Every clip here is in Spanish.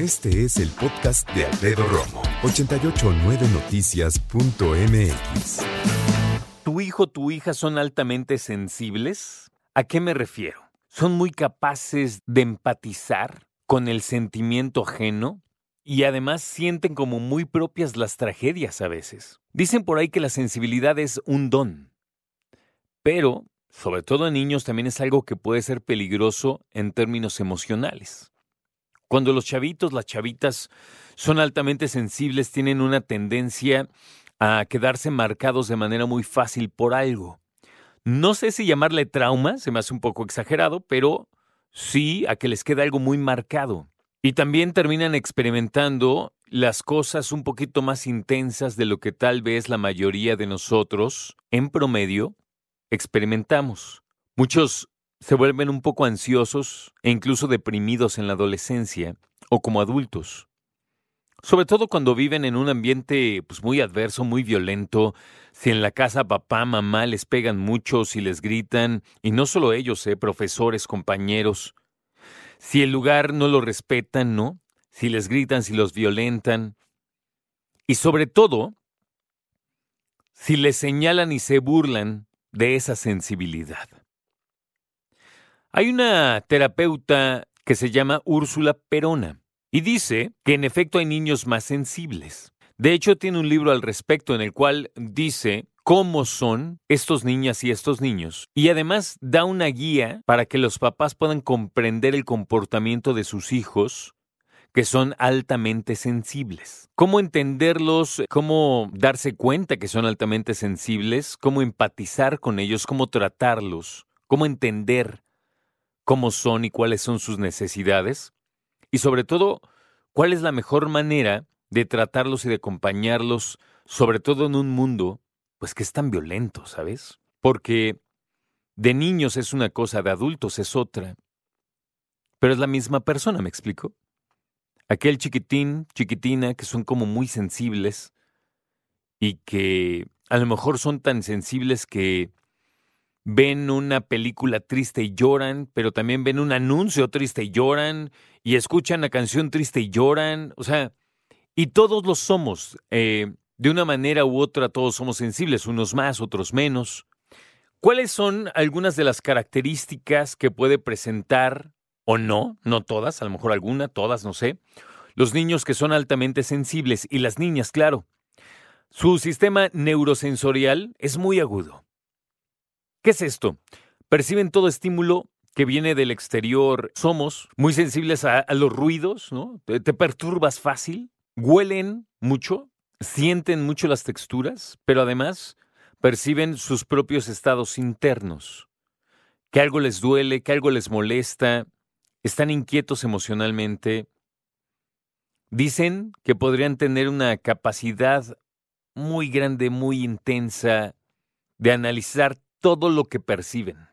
Este es el podcast de Alfredo Romo, 889noticias.mx. ¿Tu hijo o tu hija son altamente sensibles? ¿A qué me refiero? ¿Son muy capaces de empatizar con el sentimiento ajeno? Y además sienten como muy propias las tragedias a veces. Dicen por ahí que la sensibilidad es un don. Pero, sobre todo en niños, también es algo que puede ser peligroso en términos emocionales. Cuando los chavitos, las chavitas son altamente sensibles, tienen una tendencia a quedarse marcados de manera muy fácil por algo. No sé si llamarle trauma, se me hace un poco exagerado, pero sí a que les queda algo muy marcado. Y también terminan experimentando las cosas un poquito más intensas de lo que tal vez la mayoría de nosotros, en promedio, experimentamos. Muchos se vuelven un poco ansiosos e incluso deprimidos en la adolescencia o como adultos. Sobre todo cuando viven en un ambiente pues, muy adverso, muy violento, si en la casa papá, mamá les pegan mucho, si les gritan, y no solo ellos, eh, profesores, compañeros, si el lugar no lo respetan, ¿no? Si les gritan, si los violentan. Y sobre todo, si les señalan y se burlan de esa sensibilidad. Hay una terapeuta que se llama Úrsula Perona y dice que en efecto hay niños más sensibles. De hecho, tiene un libro al respecto en el cual dice cómo son estos niñas y estos niños. Y además da una guía para que los papás puedan comprender el comportamiento de sus hijos que son altamente sensibles. Cómo entenderlos, cómo darse cuenta que son altamente sensibles, cómo empatizar con ellos, cómo tratarlos, cómo entender cómo son y cuáles son sus necesidades. Y sobre todo, cuál es la mejor manera de tratarlos y de acompañarlos, sobre todo en un mundo pues que es tan violento, ¿sabes? Porque de niños es una cosa, de adultos es otra. Pero es la misma persona, ¿me explico? Aquel chiquitín, chiquitina, que son como muy sensibles y que a lo mejor son tan sensibles que ven una película triste y lloran, pero también ven un anuncio triste y lloran, y escuchan la canción triste y lloran, o sea, y todos lo somos. Eh, de una manera u otra todos somos sensibles, unos más, otros menos. ¿Cuáles son algunas de las características que puede presentar, o no, no todas, a lo mejor alguna, todas, no sé, los niños que son altamente sensibles y las niñas, claro? Su sistema neurosensorial es muy agudo. ¿Qué es esto? Perciben todo estímulo que viene del exterior. Somos muy sensibles a, los ruidos, ¿no? te perturbas fácil. Huelen mucho, sienten mucho las texturas, pero además perciben sus propios estados internos, que algo les duele, que algo les molesta, están inquietos emocionalmente. Dicen que podrían tener una capacidad muy grande, muy intensa de analizar todo lo que perciben.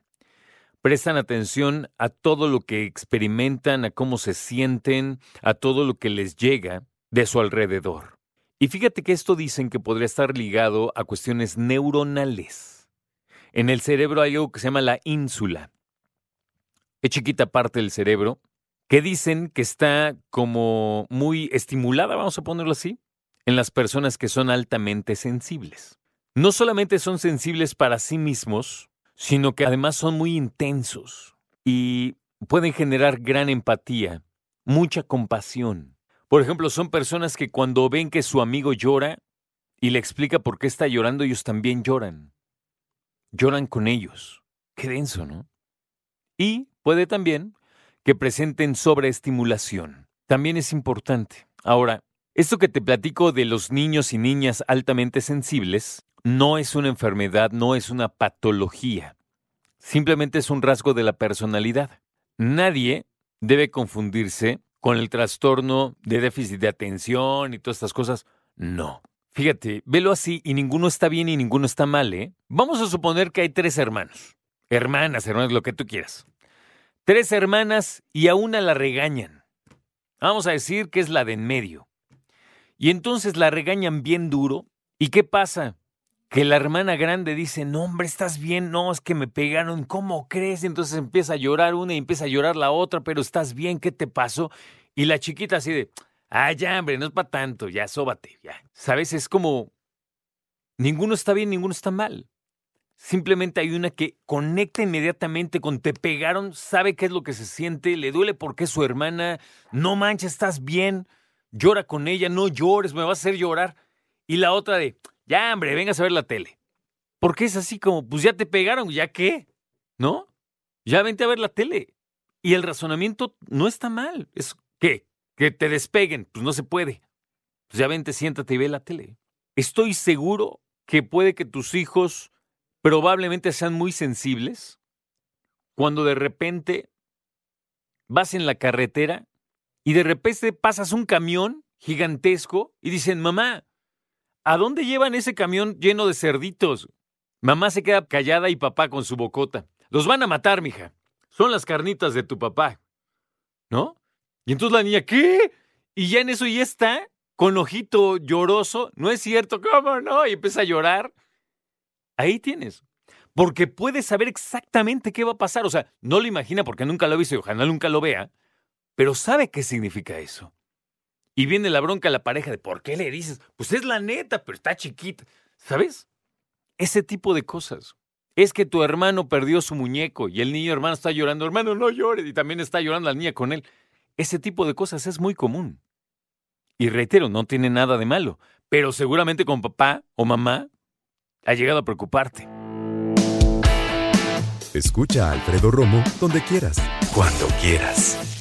Prestan atención a todo lo que experimentan, a cómo se sienten, a todo lo que les llega de su alrededor. Y fíjate que esto dicen que podría estar ligado a cuestiones neuronales. En el cerebro hay algo que se llama la ínsula. Es chiquita parte del cerebro que dicen que está como muy estimulada, vamos a ponerlo así, en las personas que son altamente sensibles. No solamente son sensibles para sí mismos, sino que además son muy intensos y pueden generar gran empatía, mucha compasión. Por ejemplo, son personas que cuando ven que su amigo llora y le explica por qué está llorando, ellos también lloran. Lloran con ellos. Qué denso, ¿no? Y puede también que presenten sobreestimulación. También es importante. Ahora, esto que te platico de los niños y niñas altamente sensibles no es una enfermedad, no es una patología. Simplemente es un rasgo de la personalidad. Nadie debe confundirse con el trastorno de déficit de atención y todas estas cosas. No. Fíjate, velo así y ninguno está bien y ninguno está mal, ¿eh? Vamos a suponer que hay tres hermanos. Hermanas, hermanos, lo que tú quieras. Tres hermanas y a una la regañan. Vamos a decir que es la de en medio. Y entonces la regañan bien duro. ¿Y qué pasa? Que la hermana grande dice, no hombre, ¿estás bien? No, es que me pegaron, ¿cómo crees? Entonces empieza a llorar una y empieza a llorar la otra, pero ¿estás bien? ¿Qué te pasó? Y la chiquita así de, ah, ya, hombre, no es para tanto, ya, sóbate, ya. ¿Sabes? Es como, ninguno está bien, ninguno está mal. Simplemente hay una que conecta inmediatamente con te pegaron, sabe qué es lo que se siente, le duele porque es su hermana, no manches, estás bien, llora con ella, no llores, me vas a hacer llorar. Y la otra de, ya, hombre, vengas a ver la tele. Porque es así como, pues ya te pegaron, ¿ya qué? ¿No? Ya vente a ver la tele. Y el razonamiento no está mal. Es, ¿qué? Que te despeguen. Pues no se puede. Pues ya vente, siéntate y ve la tele. Estoy seguro que puede que tus hijos probablemente sean muy sensibles cuando de repente vas en la carretera y de repente pasas un camión gigantesco y dicen, mamá, ¿A dónde llevan ese camión lleno de cerditos? Mamá se queda callada y papá con su bocota. Los van a matar, mija. Son las carnitas de tu papá. ¿No? Y entonces la niña, ¿qué? Y ya en eso ya está, con ojito lloroso. No es cierto, ¿cómo no? Y empieza a llorar. Ahí tienes. Porque puede saber exactamente qué va a pasar. O sea, no lo imagina porque nunca lo ha visto y ojalá nunca lo vea, pero sabe qué significa eso. Y viene la bronca a la pareja de ¿por qué le dices? Pues es la neta, pero está chiquita. ¿Sabes? Ese tipo de cosas. Es que tu hermano perdió su muñeco y el niño hermano está llorando, hermano, no llores, y también está llorando la niña con él. Ese tipo de cosas es muy común. Y reitero, no tiene nada de malo, pero seguramente con papá o mamá ha llegado a preocuparte. Escucha a Alfredo Romo donde quieras. Cuando quieras.